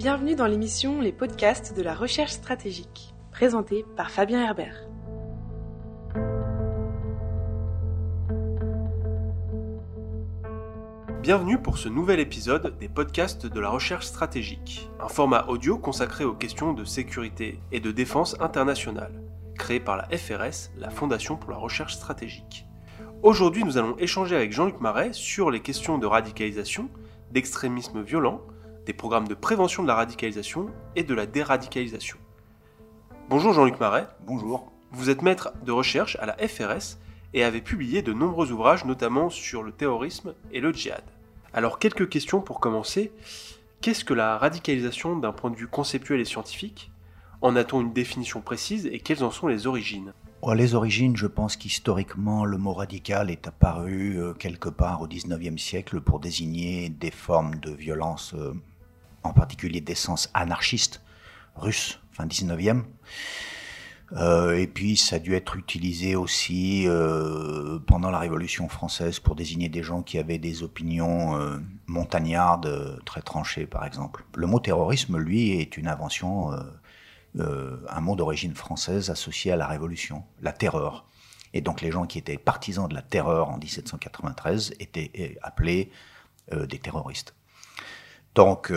Bienvenue dans l'émission Les podcasts de la recherche stratégique, présentée par Fabien Herbert. Bienvenue pour ce nouvel épisode des podcasts de la recherche stratégique, un format audio consacré aux questions de sécurité et de défense internationale, créé par la FRS, la Fondation pour la recherche stratégique. Aujourd'hui, nous allons échanger avec Jean-Luc Marais sur les questions de radicalisation, d'extrémisme violent, des programmes de prévention de la radicalisation et de la déradicalisation. Bonjour Jean-Luc Marais. Bonjour. Vous êtes maître de recherche à la FRS et avez publié de nombreux ouvrages, notamment sur le terrorisme et le djihad. Alors quelques questions pour commencer. Qu'est-ce que la radicalisation d'un point de vue conceptuel et scientifique? En a-t-on une définition précise et quelles en sont les origines? Oh, Les origines, je pense qu'historiquement, le mot radical est apparu euh, quelque part au XIXe siècle pour désigner des formes de violence, euh, en particulier d'essence anarchiste, russe, fin XIXe. Euh, et puis ça a dû être utilisé aussi euh, pendant la Révolution française pour désigner des gens qui avaient des opinions euh, montagnardes, euh, très tranchées par exemple. Le mot terrorisme, lui, est une invention, euh, un mot d'origine française associé à la Révolution, la terreur. Et donc les gens qui étaient partisans de la terreur en 1793 étaient appelés des terroristes. Donc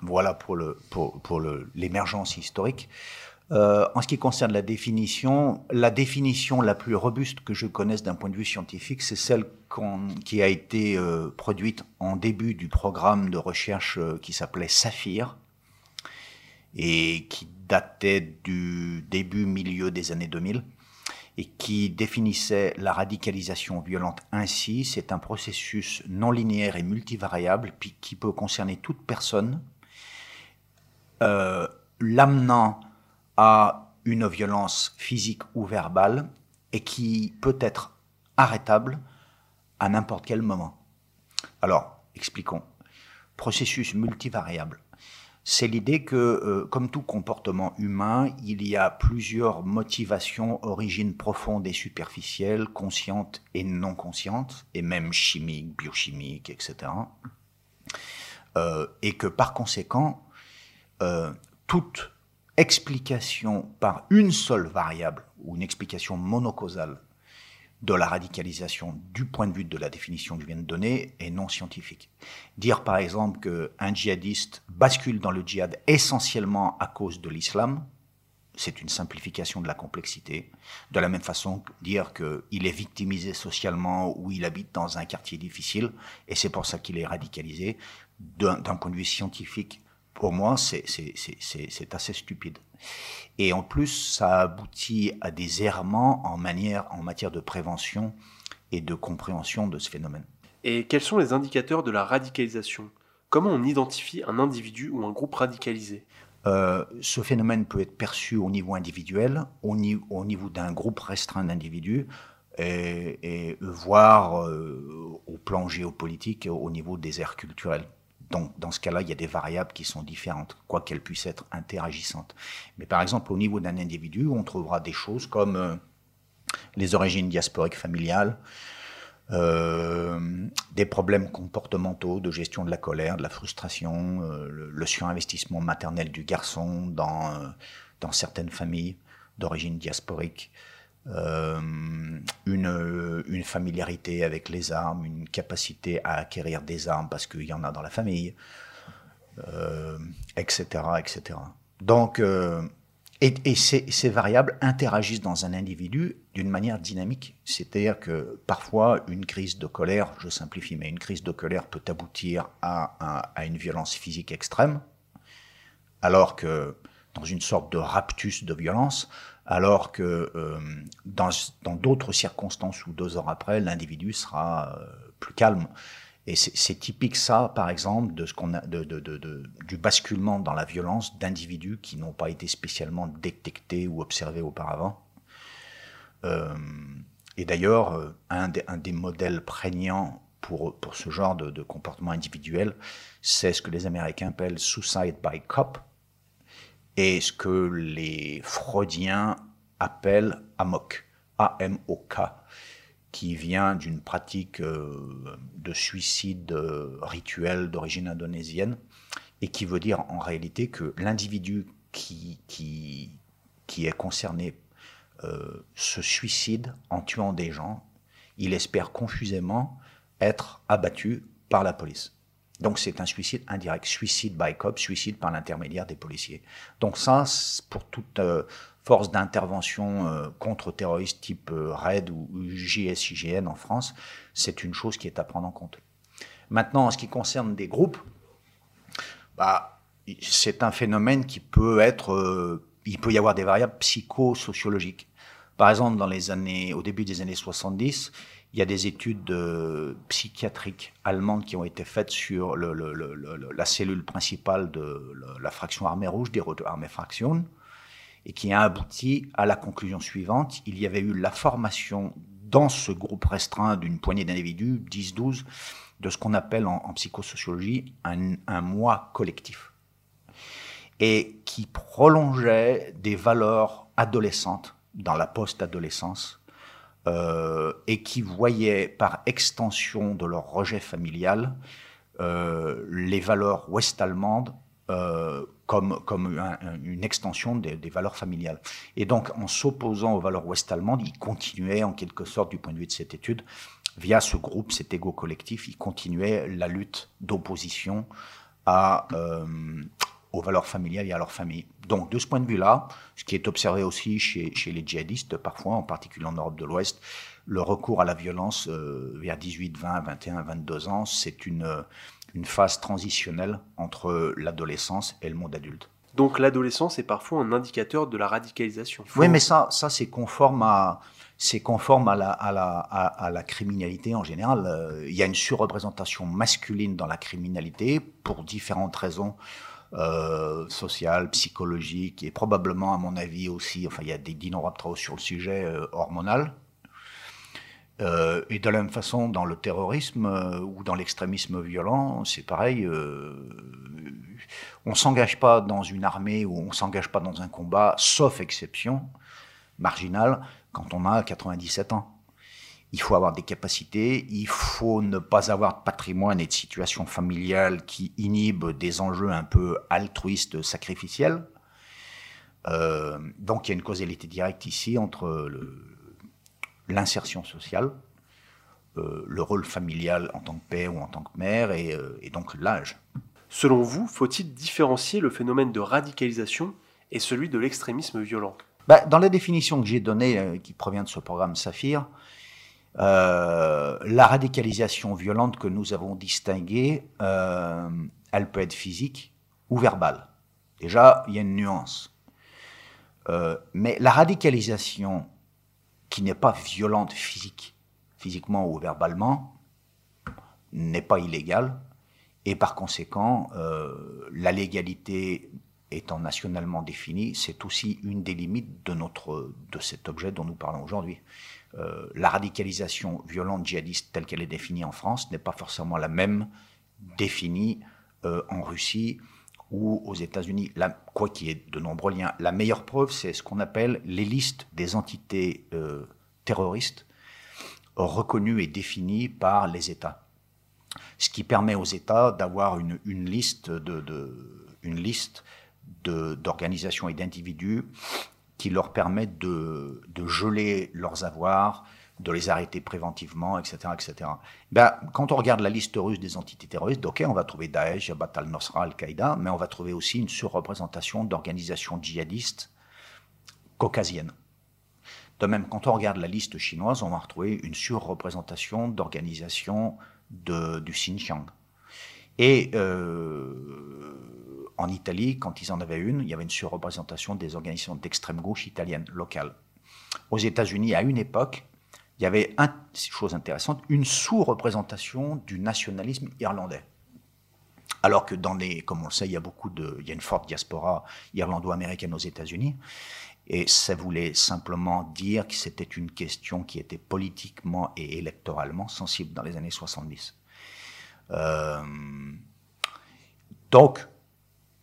voilà pour l'émergence pour, pour historique. Euh, en ce qui concerne la définition, la définition la plus robuste que je connaisse d'un point de vue scientifique, c'est celle qui a été euh, produite en début du programme de recherche euh, qui s'appelait Saphir et qui datait du début milieu des années 2000 et qui définissait la radicalisation violente ainsi, c'est un processus non linéaire et multivariable qui peut concerner toute personne, l'amenant à une violence physique ou verbale et qui peut être arrêtable à n'importe quel moment. Alors, expliquons. Processus multivariable. C'est l'idée que, euh, comme tout comportement humain, il y a plusieurs motivations, origines profondes et superficielles, conscientes et non conscientes, et même chimiques, biochimiques, etc. Euh, et que par conséquent, euh, toutes explication par une seule variable ou une explication monocausale de la radicalisation du point de vue de la définition que je viens de donner est non scientifique. Dire par exemple qu'un djihadiste bascule dans le djihad essentiellement à cause de l'islam, c'est une simplification de la complexité. De la même façon dire qu'il est victimisé socialement ou il habite dans un quartier difficile et c'est pour ça qu'il est radicalisé, d'un point de vue scientifique, pour moi, c'est assez stupide. Et en plus, ça aboutit à des errements en, manière, en matière de prévention et de compréhension de ce phénomène. Et quels sont les indicateurs de la radicalisation? Comment on identifie un individu ou un groupe radicalisé? Euh, ce phénomène peut être perçu au niveau individuel, au, niveau, au niveau d'un groupe restreint d'individus, et, et, voire euh, au plan géopolitique, au niveau des aires culturelles. Dans ce cas-là, il y a des variables qui sont différentes, quoi qu'elles puissent être interagissantes. Mais par exemple, au niveau d'un individu, on trouvera des choses comme euh, les origines diasporiques familiales, euh, des problèmes comportementaux de gestion de la colère, de la frustration, euh, le, surinvestissement maternel du garçon dans, dans certaines familles d'origine diasporique, euh, une, une, familiarité avec les armes, une capacité à acquérir des armes parce qu'il y en a dans la famille, euh, etc., etc. Donc, euh, et, ces, variables interagissent dans un individu d'une manière dynamique. C'est-à-dire que parfois, une crise de colère, je simplifie, mais une crise de colère peut aboutir à une violence physique extrême, alors que dans une sorte de raptus de violence, alors que euh, dans d'autres circonstances ou deux heures après, l'individu sera euh, plus calme. Et c'est typique ça, par exemple, de ce qu'on a, de, de, de, du basculement dans la violence d'individus qui n'ont pas été spécialement détectés ou observés auparavant. Euh, et d'ailleurs, un, un, des modèles prégnants pour, pour ce genre de comportement individuel, c'est ce que les Américains appellent suicide by cop, et ce que les freudiens appellent amok, A-M-O-K, qui vient d'une pratique euh, de suicide euh, rituel d'origine indonésienne et qui veut dire en réalité que l'individu qui, qui, est concerné euh, se suicide en tuant des gens, il espère confusément être abattu par la police. Donc c'est un suicide indirect, suicide by cop, suicide par l'intermédiaire des policiers. Donc ça, pour toute euh, force d'intervention euh, contre-terroriste type RAID ou JSIGN en France, c'est une chose qui est à prendre en compte. Maintenant, en ce qui concerne des groupes, bah, c'est un phénomène qui peut être, il peut y avoir des variables psychosociologiques. Par exemple, dans les années, au début des années 70, il y a des études psychiatriques allemandes qui ont été faites sur la cellule principale de la fraction armée rouge, des Rote Armee Fraktion, et qui a abouti à la conclusion suivante. Il y avait eu la formation dans ce groupe restreint d'une poignée d'individus, 10-12, de ce qu'on appelle en, en psychosociologie un, un moi collectif, et qui prolongeait des valeurs adolescentes dans la post-adolescence euh, et qui voyaient par extension de leur rejet familial euh, les valeurs ouest-allemandes euh, comme, comme une extension des, valeurs familiales. Et donc, en s'opposant aux valeurs ouest-allemandes, ils continuaient en quelque sorte, du point de vue de cette étude, via ce groupe, cet égo collectif, ils continuaient la lutte d'opposition à, aux valeurs familiales et à leur famille. Donc, de ce point de vue-là, ce qui est observé aussi chez, chez, les djihadistes, parfois, en particulier en Europe de l'Ouest, le recours à la violence euh, vers 18, 20, 21, 22 ans, c'est une, une phase transitionnelle entre l'adolescence et le monde adulte. Donc l'adolescence est parfois un indicateur de la radicalisation. Oui, mais ça, ça c'est conforme à, c'est conforme à la, à, la, à, la, criminalité en général. Euh, il y a une surreprésentation masculine dans la criminalité pour différentes raisons euh, social, psychologique et probablement, à mon avis aussi, enfin, il y a des d'innombrables travaux sur le sujet euh, hormonal. Euh, et de la même façon, dans le terrorisme euh, ou dans l'extrémisme violent, c'est pareil. on s'engage pas dans une armée ou on s'engage pas dans un combat, sauf exception marginale, quand on a 97 ans il faut avoir des capacités, il faut ne pas avoir de patrimoine et de situation familiale qui inhibent des enjeux un peu altruistes, sacrificiels. Euh, donc il y a une causalité directe ici entre l'insertion sociale, euh, le rôle familial en tant que père ou en tant que mère et, euh, donc l'âge. Selon vous, faut-il différencier le phénomène de radicalisation et celui de l'extrémisme violent? Bah, Dans la définition que j'ai donnée, qui provient de ce programme Saphir, euh, la radicalisation violente que nous avons distinguée, euh, elle peut être physique ou verbale. Déjà, il y a une nuance. Euh, mais la radicalisation qui n'est pas violente physique, physiquement ou verbalement, n'est pas illégale. Et par conséquent, la légalité étant nationalement définie, c'est aussi une des limites de, notre, de cet objet dont nous parlons aujourd'hui. Euh, la radicalisation violente djihadiste telle qu'elle est définie en France n'est pas forcément la même définie euh, en Russie ou aux États-Unis, quoi qu'il y ait de nombreux liens. La meilleure preuve, c'est ce qu'on appelle les listes des entités euh, terroristes reconnues et définies par les États. Ce qui permet aux États d'avoir une, liste de, une liste d'organisations et d'individus qui leur permettent de, geler leurs avoirs, de les arrêter préventivement, etc. etc. Ben, quand on regarde la liste russe des entités terroristes, ok, on va trouver Daesh, Jabhat al-Nusra, Al-Qaïda, mais on va trouver aussi une surreprésentation d'organisations djihadistes caucasiennes. De même, quand on regarde la liste chinoise, on va retrouver une surreprésentation d'organisations du Xinjiang. Et euh, en Italie, quand ils en avaient une, il y avait une surreprésentation des organisations d'extrême gauche italiennes locales. Aux États-Unis, à une époque, il y avait, une chose intéressante, une sous-représentation du nationalisme irlandais. Alors que dans les, comme on le sait, il y a beaucoup de, il y a une forte diaspora irlando-américaine aux États-Unis, et ça voulait simplement dire que c'était une question qui était politiquement et électoralement sensible dans les années 70. Euh, donc,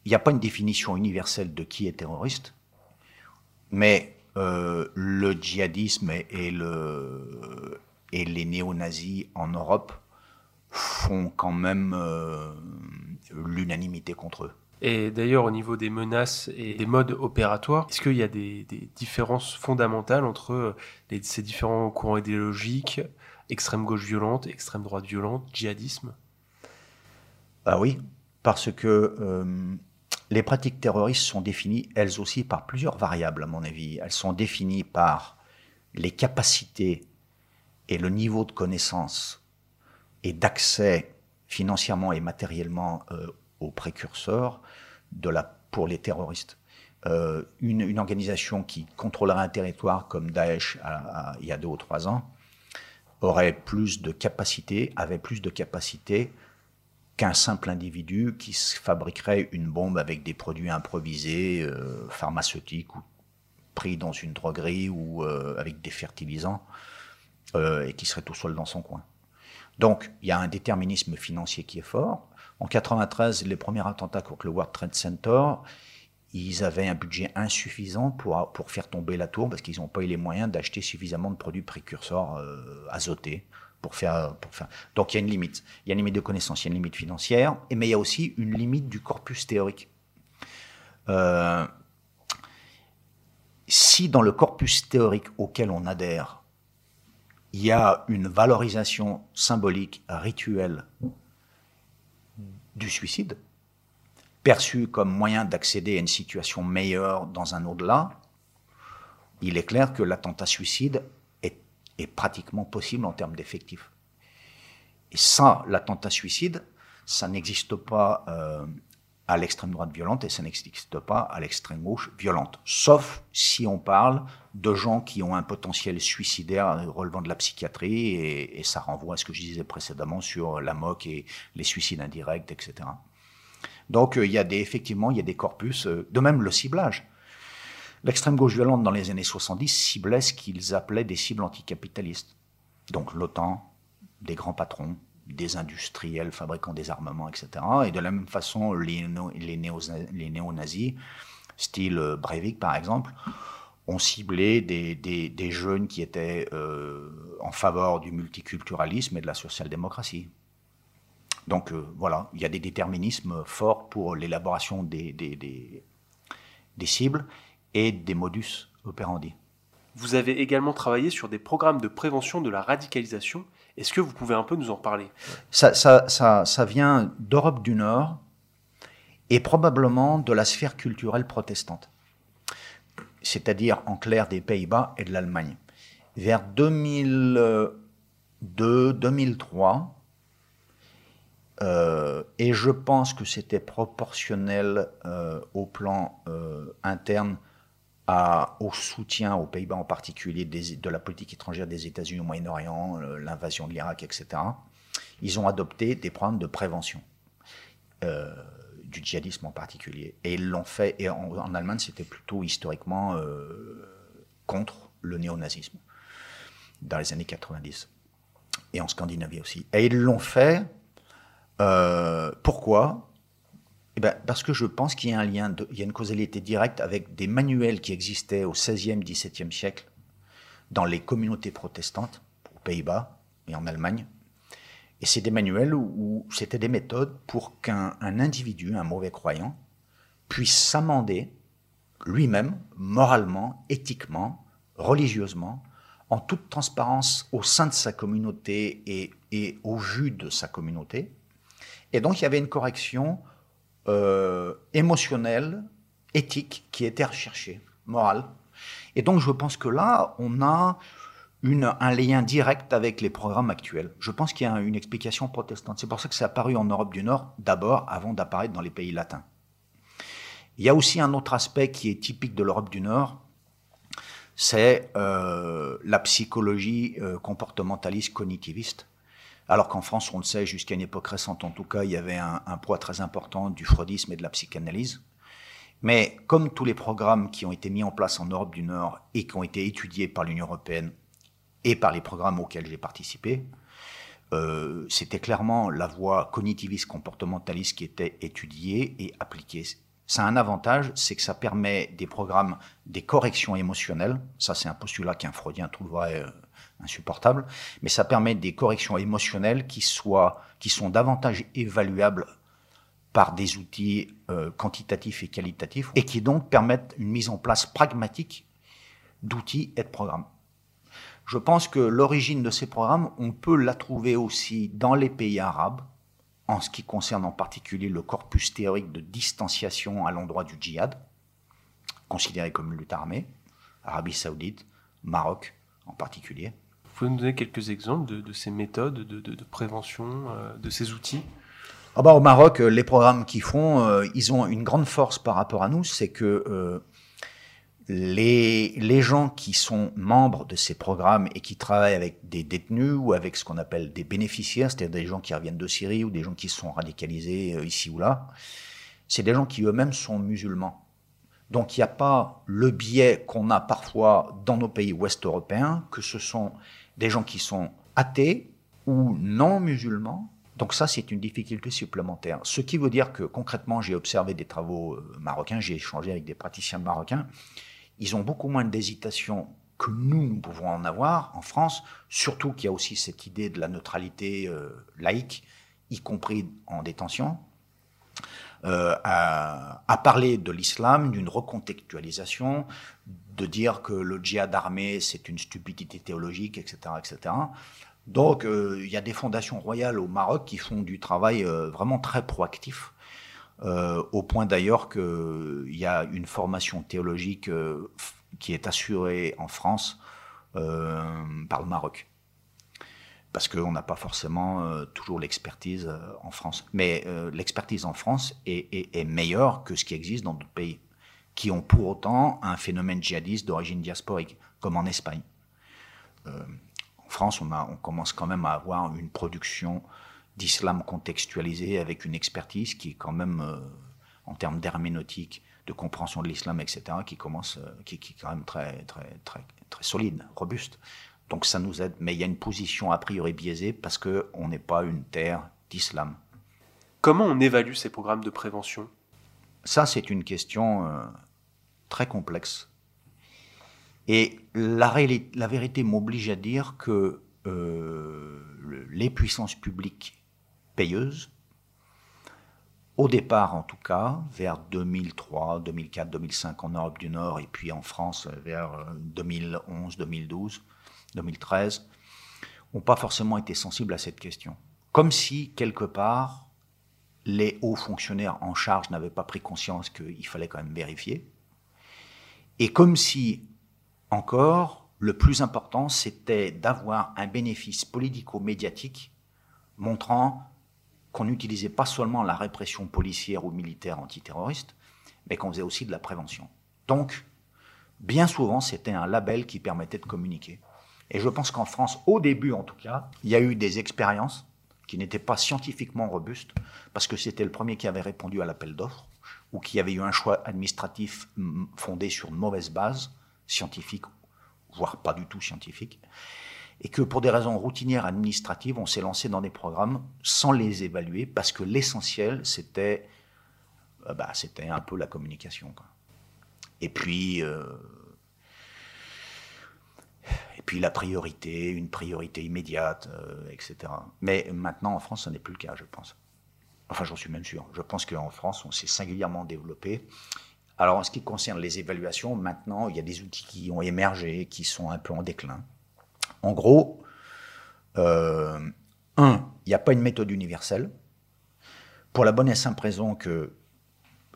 il n'y a pas une définition universelle de qui est terroriste, mais euh, le djihadisme et, le, et les néo-nazis en Europe font quand même euh, l'unanimité contre eux. Et d'ailleurs, au niveau des menaces et des modes opératoires, est-ce qu'il y a des, différences fondamentales entre ces différents courants idéologiques, extrême gauche violente, extrême droite violente, djihadisme? Ah oui, parce que euh, les pratiques terroristes sont définies, elles aussi, par plusieurs variables, à mon avis. Elles sont définies par les capacités et le niveau de connaissance et d'accès financièrement et matériellement euh, aux précurseurs de la, pour les terroristes. Euh, une, organisation qui contrôlerait un territoire comme Daesh il y a deux ou trois ans aurait plus de capacité, avait plus de capacité qu'un simple individu qui fabriquerait une bombe avec des produits improvisés, euh, pharmaceutiques ou pris dans une droguerie ou euh, avec des fertilisants euh, et qui serait tout seul dans son coin. Donc il y a un déterminisme financier qui est fort. En 93, les premiers attentats contre le World Trade Center, ils avaient un budget insuffisant pour, pour faire tomber la tour parce qu'ils n'ont pas eu les moyens d'acheter suffisamment de produits précurseurs azotés Donc il y a une limite. Il y a une limite de connaissance, il y a une limite financière, mais il y a aussi une limite du corpus théorique. Euh, si dans le corpus théorique auquel on adhère, il y a une valorisation symbolique, rituelle du suicide, perçu comme moyen d'accéder à une situation meilleure dans un au-delà, il est clair que l'attentat suicide est pratiquement possible en termes d'effectifs. Et ça, l'attentat suicide, ça n'existe pas euh, à l'extrême droite violente et ça n'existe pas à l'extrême gauche violente. Sauf si on parle de gens qui ont un potentiel suicidaire relevant de la psychiatrie et, ça renvoie à ce que je disais précédemment sur la moque et les suicides indirects, etc. Donc euh, il y a des, effectivement, il y a des corpus, euh, de même le ciblage. L'extrême gauche violente dans les années 70 ciblait ce qu'ils appelaient des cibles anticapitalistes. Donc l'OTAN, des grands patrons, des industriels fabriquant des armements, etc. Et de la même façon, les, néo-nazis, style euh, Breivik par exemple, ont ciblé des, jeunes qui étaient euh, en faveur du multiculturalisme et de la social-démocratie. Donc euh, voilà, il y a des déterminismes forts pour l'élaboration des, des cibles et des modus operandi. Vous avez également travaillé sur des programmes de prévention de la radicalisation. Est-ce que vous pouvez un peu nous en parler? Ça, ça, ça, ça vient d'Europe du Nord et probablement de la sphère culturelle protestante, c'est-à-dire en clair des Pays-Bas et de l'Allemagne. Vers 2002-2003, euh, et je pense que c'était proportionnel euh, au plan euh, interne au soutien aux Pays-Bas en particulier de la politique étrangère des États-Unis au Moyen-Orient, euh, l'invasion de l'Irak, etc., ils ont adopté des programmes de prévention. Euh, du djihadisme en particulier. Et ils l'ont fait, et en, Allemagne, c'était plutôt historiquement euh, contre le néonazisme, dans les années 90. Et en Scandinavie aussi. Et ils l'ont fait, pourquoi? Eh ben, parce que je pense qu'il y a un lien, il y a une causalité directe avec des manuels qui existaient au XVIe, XVIIe siècle dans les communautés protestantes, aux Pays-Bas et en Allemagne. Et c'est des manuels où, c'était des méthodes pour qu'un individu, un mauvais croyant, puisse s'amender lui-même, moralement, éthiquement, religieusement, en toute transparence au sein de sa communauté et, et au vu de sa communauté. Et donc il y avait une correction euh, émotionnel, éthique qui était recherché, moral. Et donc je pense que là, on a un lien direct avec les programmes actuels. Je pense qu'il y a une explication protestante. C'est pour ça que c'est apparu en Europe du Nord d'abord, avant d'apparaître dans les pays latins. Il y a aussi un autre aspect qui est typique de l'Europe du Nord, c'est euh, la psychologie euh, comportementaliste cognitiviste alors qu'en France, on le sait, jusqu'à une époque récente en tout cas, il y avait un, poids très important du freudisme et de la psychanalyse. Mais comme tous les programmes qui ont été mis en place en Europe du Nord et qui ont été étudiés par l'Union européenne et par les programmes auxquels j'ai participé, euh, c'était clairement la voie cognitiviste comportementaliste qui était étudiée et appliquée. Ça a un avantage, c'est que ça permet des programmes, des corrections émotionnelles. Ça, c'est un postulat qu'un freudien trouverait euh, insupportable, mais ça permet des corrections émotionnelles qui, soient, qui sont davantage évaluables par des outils euh, quantitatifs et qualitatifs, et qui donc permettent une mise en place pragmatique d'outils et de programmes. Je pense que l'origine de ces programmes, on peut la trouver aussi dans les pays arabes, en ce qui concerne en particulier le corpus théorique de distanciation à l'endroit du djihad, considéré comme lutte armée, Arabie saoudite, Maroc en particulier. Pouvez nous donner quelques exemples de, ces méthodes de, prévention, euh, de ces outils? Ah bah, Au Maroc, euh, les programmes qu'ils font, euh, ils ont une grande force par rapport à nous, c'est que les, les gens qui sont membres de ces programmes et qui travaillent avec des détenus ou avec ce qu'on appelle des bénéficiaires, c'est-à-dire des gens qui reviennent de Syrie ou des gens qui sont radicalisés ici ou là, c'est des gens qui eux-mêmes sont musulmans. Donc il n'y a pas le biais qu'on a parfois dans nos pays ouest européens, que ce sont des gens qui sont athées ou non musulmans. Donc ça, c'est une difficulté supplémentaire. Ce qui veut dire que concrètement, j'ai observé des travaux euh, marocains, j'ai échangé avec des praticiens marocains, ils ont beaucoup moins d'hésitation que nous, nous pouvons en avoir en France, surtout qu'il y a aussi cette idée de la neutralité euh, laïque, y compris en détention, euh, à, parler de l'islam, d'une recontextualisation, de dire que le djihad armé, c'est une stupidité théologique, etc. etc. Donc, euh, il y a des fondations royales au Maroc qui font du travail vraiment très proactif euh, au point d'ailleurs qu'il y a une formation théologique euh, qui est assurée en France euh, par le Maroc. Parce qu'on n'a pas forcément toujours l'expertise en France. Mais l'expertise en France est, meilleure que ce qui existe dans d'autres pays, qui ont pour autant un phénomène djihadiste d'origine diasporique, comme en Espagne. en France, on, commence quand même à avoir une production d'islam contextualisé avec une expertise qui est quand même, euh, en termes d'herméneutique, de compréhension de l'islam, etc., qui commence, euh, qui, est quand même très, très, très solide, robuste. Donc ça nous aide, mais il y a une position a priori biaisée parce qu'on n'est pas une terre d'islam. Comment on évalue ces programmes de prévention? Ça, c'est une question euh, très complexe. Et la, la vérité m'oblige à dire que les puissances publiques payeuse. Au départ, en tout cas, vers 2003, 2004, 2005 en Europe du Nord et puis en France vers 2011, 2012, 2013, n'ont pas forcément été sensibles à cette question. Comme si, quelque part, les hauts fonctionnaires en charge n'avaient pas pris conscience qu'il fallait quand même vérifier. Et comme si, encore, le plus important, c'était d'avoir un bénéfice politico-médiatique montrant qu'on n'utilisait pas seulement la répression policière ou militaire antiterroriste, mais qu'on faisait aussi de la prévention. Donc, bien souvent, c'était un label qui permettait de communiquer. Et je pense qu'en France, au début en tout cas, il y a eu des expériences qui n'étaient pas scientifiquement robustes, parce que c'était le premier qui avait répondu à l'appel d'offres, ou qui avait eu un choix administratif fondé sur une mauvaise base scientifique, voire pas du tout scientifique et que pour des raisons routinières administratives, on s'est lancé dans des programmes sans les évaluer parce que l'essentiel, c'était euh, bah, un peu la communication. Et puis, euh, et puis la priorité, une priorité immédiate, euh, etc. Mais maintenant, en France, ce n'est plus le cas, je pense. Enfin, j'en suis même sûr. Je pense qu'en France, on s'est singulièrement développé. Alors, en ce qui concerne les évaluations, maintenant, il y a des outils qui ont émergé, qui sont un peu en déclin. En gros, euh, un, il n'y a pas une méthode universelle, pour la bonne et simple raison que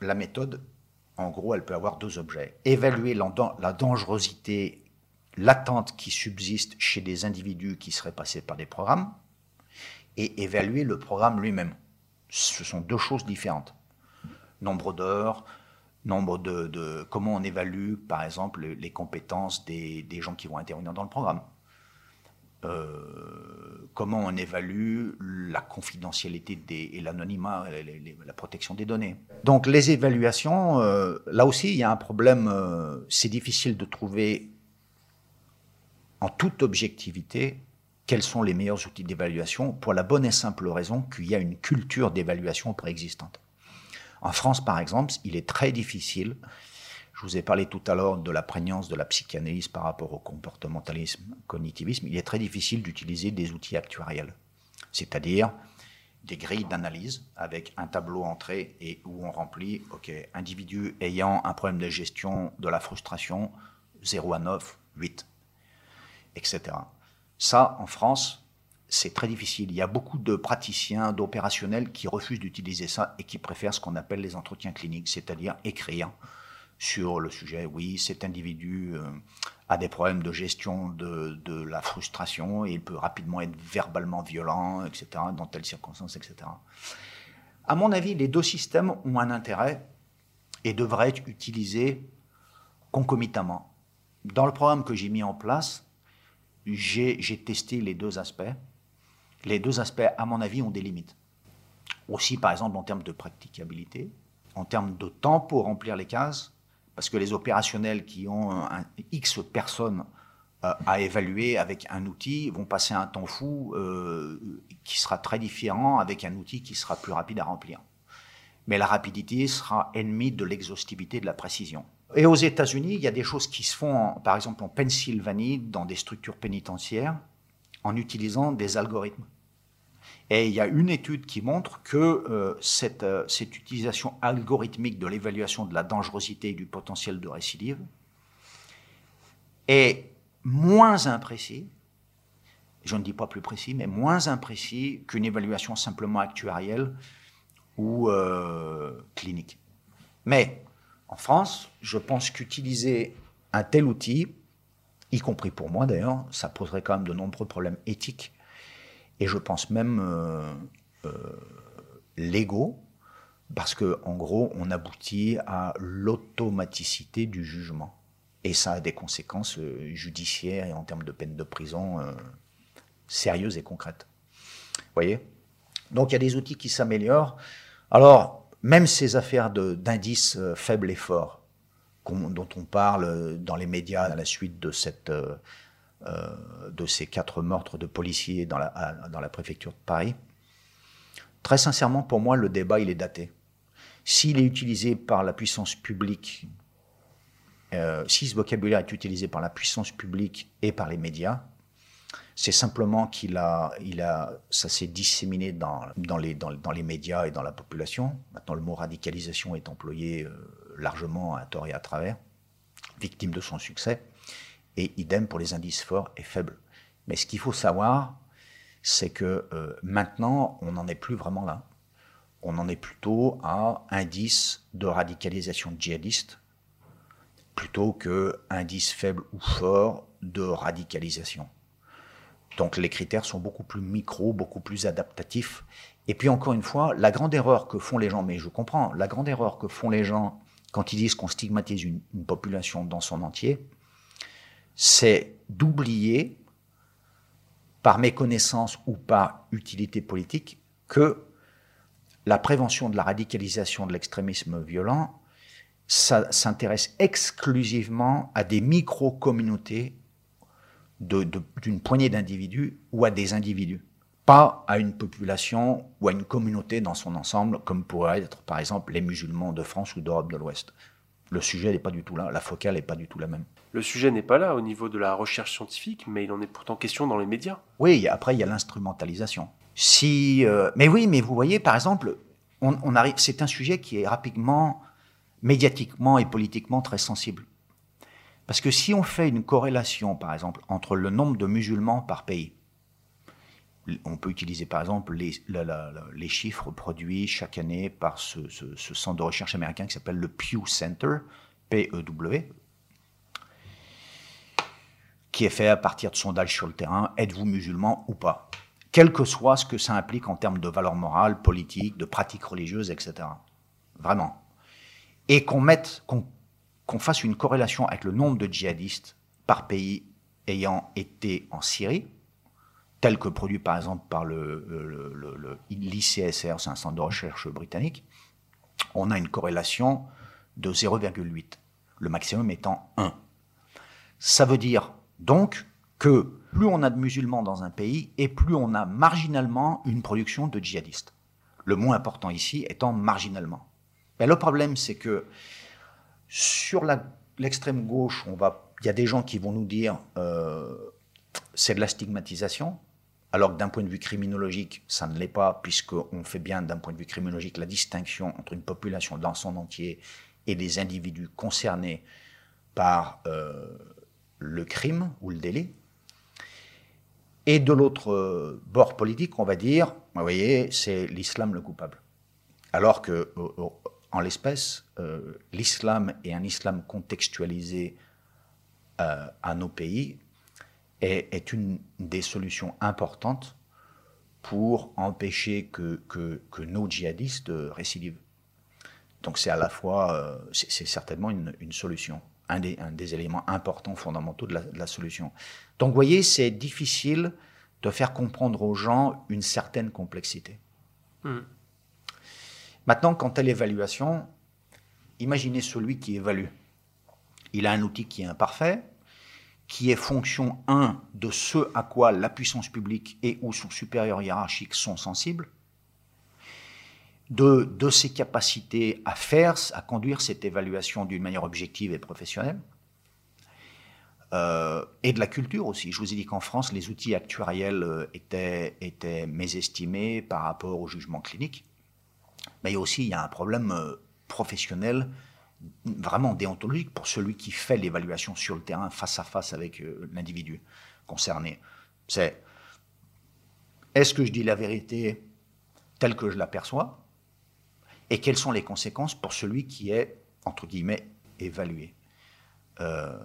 la méthode, en gros, elle peut avoir deux objets. Évaluer la dangerosité latente qui subsiste chez des individus qui seraient passés par des programmes, et évaluer le programme lui-même. Ce sont deux choses différentes. Nombre d'heures, nombre de, Comment on évalue, par exemple, les compétences des gens qui vont intervenir dans le programme euh, comment on évalue la confidentialité et l'anonymat, la protection des données. Donc les évaluations, euh, là aussi il y a un problème, euh, c'est difficile de trouver en toute objectivité quels sont les meilleurs outils d'évaluation pour la bonne et simple raison qu'il y a une culture d'évaluation préexistante. En France par exemple, il est très difficile je vous ai parlé tout à l'heure de la prégnance de la psychanalyse par rapport au comportementalisme, cognitivisme. Il est très difficile d'utiliser des outils actuariels. C'est-à-dire, des grilles d'analyse avec un tableau entrée et où on remplit, OK, individu ayant un problème de gestion de la frustration, 0 à 9, 8, etc. Ça, en France, c'est très difficile. Il y a beaucoup de praticiens, d'opérationnels qui refusent d'utiliser ça et qui préfèrent ce qu'on appelle les entretiens cliniques, c'est-à-dire écrire sur le sujet, oui, cet individu euh, a des problèmes de gestion de, de, la frustration et il peut rapidement être verbalement violent, etc., dans telles circonstances, etc. À mon avis, les deux systèmes ont un intérêt et devraient être utilisés concomitamment. Dans le programme que j'ai mis en place, j'ai testé les deux aspects. Les deux aspects, à mon avis, ont des limites. Aussi, par exemple, en termes de praticabilité, en termes de temps pour remplir les cases, parce que les opérationnels qui ont X personnes euh, à évaluer avec un outil vont passer un temps fou euh, qui sera très différent avec un outil qui sera plus rapide à remplir. Mais la rapidité sera ennemie de l'exhaustivité, de la précision. Et aux États-Unis, il y a des choses qui se font, par exemple en Pennsylvanie, dans des structures pénitentiaires, en utilisant des algorithmes. Et il y a une étude qui montre que euh, cette, euh, cette, utilisation algorithmique de l'évaluation de la dangerosité et du potentiel de récidive est moins imprécis, je ne dis pas plus précis, mais moins imprécis qu'une évaluation simplement actuarielle ou euh, clinique. Mais en France, je pense qu'utiliser un tel outil, y compris pour moi d'ailleurs, ça poserait quand même de nombreux problèmes éthiques et je pense même euh, euh, légaux, parce que en gros, on aboutit à l'automaticité du jugement. Et ça a des conséquences judiciaires et en termes de peine de prison sérieuses et concrètes. Vous voyez? Donc il y a des outils qui s'améliorent. Alors, même ces affaires d'indices faibles et forts, dont on parle dans les médias à la suite de euh, ces quatre meurtres de policiers dans la, préfecture de Paris. Très sincèrement, pour moi, le débat, il est daté. S'il est utilisé par la puissance publique, euh, si ce vocabulaire est utilisé par la puissance publique et par les médias, c'est simplement qu'il a, il a, ça s'est disséminé dans, dans, les, dans, les médias et dans la population. Maintenant, le mot radicalisation est employé euh, largement à tort et à travers, victime de son succès et idem pour les indices forts et faibles. Mais ce qu'il faut savoir, c'est que euh, maintenant, on n'en est plus vraiment là. On en est plutôt à indice de radicalisation djihadiste, plutôt que indice faible ou fort de radicalisation. Donc les critères sont beaucoup plus micro, beaucoup plus adaptatifs. Et puis encore une fois, la grande erreur que font les gens, mais je comprends, la grande erreur que font les gens quand ils disent qu'on stigmatise une population dans son entier, c'est d'oublier, par méconnaissance ou par utilité politique, que la prévention de la radicalisation de l'extrémisme violent s'intéresse exclusivement à des micro-communautés d'une poignée d'individus ou à des individus, pas à une population ou à une communauté dans son ensemble, comme pourraient être par exemple les musulmans de France ou d'Europe de l'Ouest. Le sujet n'est pas du tout là, la focale n'est pas du tout la même le sujet n'est pas là au niveau de la recherche scientifique, mais il en est pourtant question dans les médias. Oui, après il y a l'instrumentalisation. Si, euh, mais oui, mais vous voyez, par exemple, on, arrive, c'est un sujet qui est rapidement, médiatiquement et politiquement très sensible. Parce que si on fait une corrélation, par exemple, entre le nombre de musulmans par pays, on peut utiliser par exemple les, chiffres produits chaque année par ce, ce, centre de recherche américain qui s'appelle le Pew Center, PEW, qui est fait à partir de sondages sur le terrain, êtes-vous musulman ou pas? Quel que soit ce que ça implique en termes de valeurs morales, politiques, de pratiques religieuses, etc. Vraiment. Et qu'on mette, qu'on fasse une corrélation avec le nombre de djihadistes par pays ayant été en Syrie, tel que produit par exemple par le, l'ICSR, c'est un centre de recherche britannique, on a une corrélation de 0,8, le maximum étant 1. Ça veut dire donc que plus on a de musulmans dans un pays et plus on a marginalement une production de djihadistes. Le mot important ici étant marginalement. Mais le problème, c'est que sur l'extrême gauche, il y a des gens qui vont nous dire euh, c'est de la stigmatisation. alors que d'un point de vue criminologique, ça ne l'est pas, puisqu'on fait bien d'un point de vue criminologique la distinction entre une population dans son entier et des individus concernés par euh, le crime ou le délit. Et de l'autre euh, bord politique, on va dire, vous voyez, c'est l'islam le coupable. Alors que, en l'espèce, euh, l'islam et un islam contextualisé à nos pays est, une des solutions importantes pour empêcher que, nos djihadistes récidivent. Donc c'est à la fois, c'est certainement une, une solution un des, éléments importants, fondamentaux de la, solution. Donc, vous voyez, c'est difficile de faire comprendre aux gens une certaine complexité. Hmm. Maintenant, quant à l'évaluation, imaginez celui qui évalue. Il a un outil qui est imparfait, qui est fonction 1 de ce à quoi la puissance publique et ou son supérieur hiérarchique sont sensibles, de, ses capacités à faire, à conduire cette évaluation d'une manière objective et professionnelle, euh, et de la culture aussi. Je vous ai dit qu'en France, les outils actuariels euh, étaient, étaient mésestimés par rapport au jugement clinique. Mais aussi, il y a un problème euh, professionnel, vraiment déontologique, pour celui qui fait l'évaluation sur le terrain, face à face avec l'individu concerné. C'est est-ce que je dis la vérité telle que je l'aperçois et quelles sont les conséquences pour celui qui est, entre guillemets, évalué? Euh,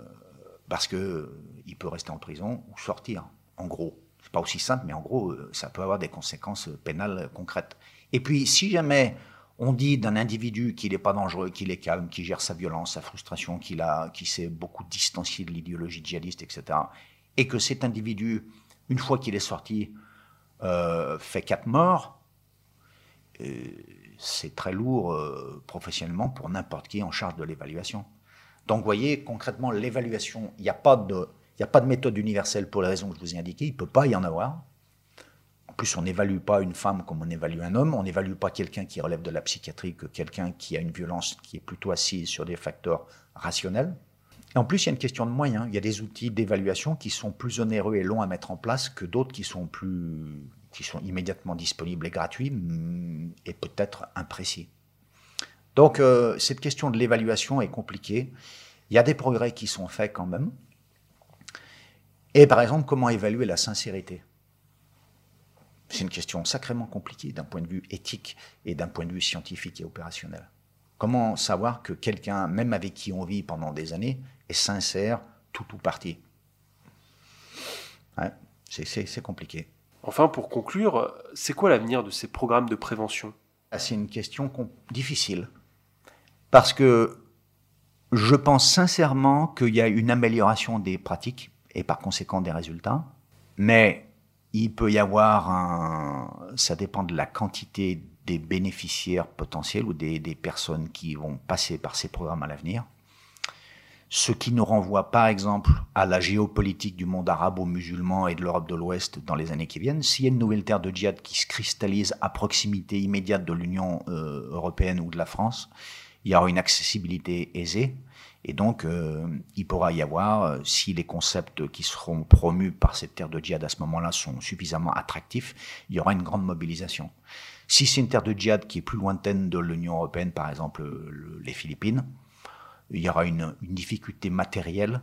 parce que il peut rester en prison ou sortir, en gros. C'est pas aussi simple, mais en gros, euh, ça peut avoir des conséquences pénales concrètes. Et puis, si jamais on dit d'un individu qu'il n'est pas dangereux, qu'il est calme, qu'il gère sa violence, sa frustration, qu'il a, qui s'est beaucoup distancié de l'idéologie djihadiste, etc., et que cet individu, une fois qu'il est sorti, euh, fait quatre morts, c'est très lourd euh, professionnellement pour n'importe qui en charge de l'évaluation. Donc, vous voyez, concrètement, l'évaluation, il n'y a, pas de, a pas de méthode universelle pour les raisons que je vous ai indiquées, il ne peut pas y en avoir. Plus, on n'évalue pas une femme comme on évalue un homme, on n'évalue pas quelqu'un qui relève de la psychiatrie que quelqu'un qui a une violence qui est plutôt assise sur des facteurs rationnels. En plus, il y a une question de moyens. Il y a des outils d'évaluation qui sont plus onéreux et longs à mettre en place que d'autres qui sont plus qui sont immédiatement disponibles et gratuits, mm, et peut-être imprécis. Donc euh, cette question de l'évaluation est compliquée. Il y a des progrès qui sont faits quand même. Et par exemple, comment évaluer la sincérité? C'est une question sacrément compliquée d'un point de vue éthique et d'un point de vue scientifique et opérationnel. Comment savoir que quelqu'un, même avec qui on vit pendant des années, est sincère tout ou partie? C'est compliqué. Enfin, pour conclure, c'est quoi l'avenir de ces programmes de prévention? Ah, C'est une question difficile. Parce que je pense sincèrement qu'il y a une amélioration des pratiques et par conséquent des résultats. Mais il peut y avoir un. Ça dépend de la quantité des bénéficiaires potentiels ou des personnes qui vont passer par ces programmes à l'avenir ce qui nous renvoie par exemple à la géopolitique du monde arabo-musulman et de l'Europe de l'Ouest dans les années qui viennent. S'il y a une nouvelle terre de djihad qui se cristallise à proximité immédiate de l'Union euh, européenne ou de la France, il y aura une accessibilité aisée. Et donc, euh, il pourra y avoir, euh, si les concepts qui seront promus par cette terre de djihad à ce moment-là sont suffisamment attractifs, il y aura une grande mobilisation. Si c'est une terre de djihad qui est plus lointaine de l'Union européenne, par exemple les Philippines, il y aura une, difficulté matérielle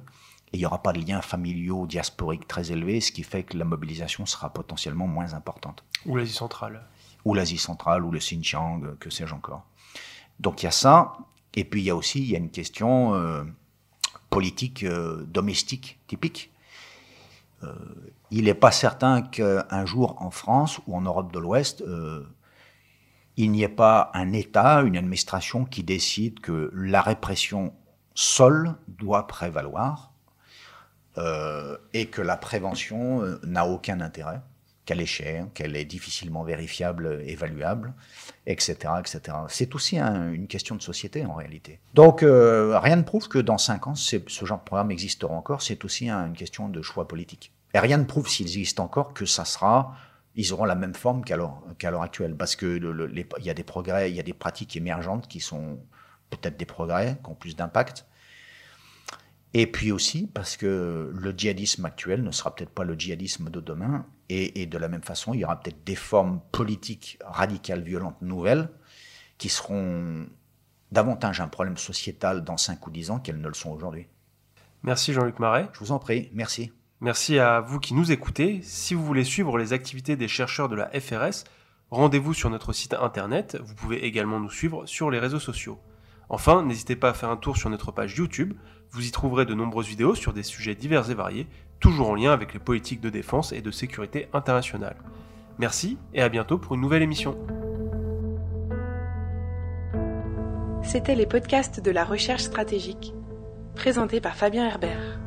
et il n'y aura pas de liens familiaux diasporiques très élevés, ce qui fait que la mobilisation sera potentiellement moins importante. Ou l'Asie centrale. Ou l'Asie centrale, ou le Xinjiang, que sais-je encore. Donc il y a ça, et puis il y a aussi il y a une question euh, politique euh, domestique typique. Euh, il n'est pas certain qu'un jour en France ou en Europe de l'Ouest, il n'y ait pas un État, une administration qui décide que la répression seule doit prévaloir et que la prévention n'a aucun intérêt, qu'elle est chère, qu'elle est difficilement vérifiable, évaluable, etc. etc. C'est aussi une question de société en réalité. Donc euh, rien ne prouve que dans cinq ans, ce genre de programme existera encore, c'est aussi une question de choix politique. Et rien ne prouve s'il existe encore que ça sera ils auront la même forme qu'à l'heure actuelle. Parce que il y a des progrès, il y a des pratiques émergentes qui sont peut-être des progrès, qui ont plus d'impact. Et puis aussi parce que le djihadisme actuel ne sera peut-être pas le djihadisme de demain Et, de la même façon, il y aura peut-être des formes politiques radicales, violentes, nouvelles, qui seront davantage un problème sociétal dans 5 ou 10 ans qu'elles ne le sont aujourd'hui. Merci Jean-Luc Marais. Je vous en prie, merci. Merci à vous qui nous écoutez. Si vous voulez suivre les activités des chercheurs de la FRS, rendez-vous sur notre site internet. Vous pouvez également nous suivre sur les réseaux sociaux. Enfin, n'hésitez pas à faire un tour sur notre page YouTube. Vous y trouverez de nombreuses vidéos sur des sujets divers et variés, toujours en lien avec les politiques de défense et de sécurité internationale. Merci et à bientôt pour une nouvelle émission. C'était les podcasts de la recherche stratégique, présentés par Fabien Herbert.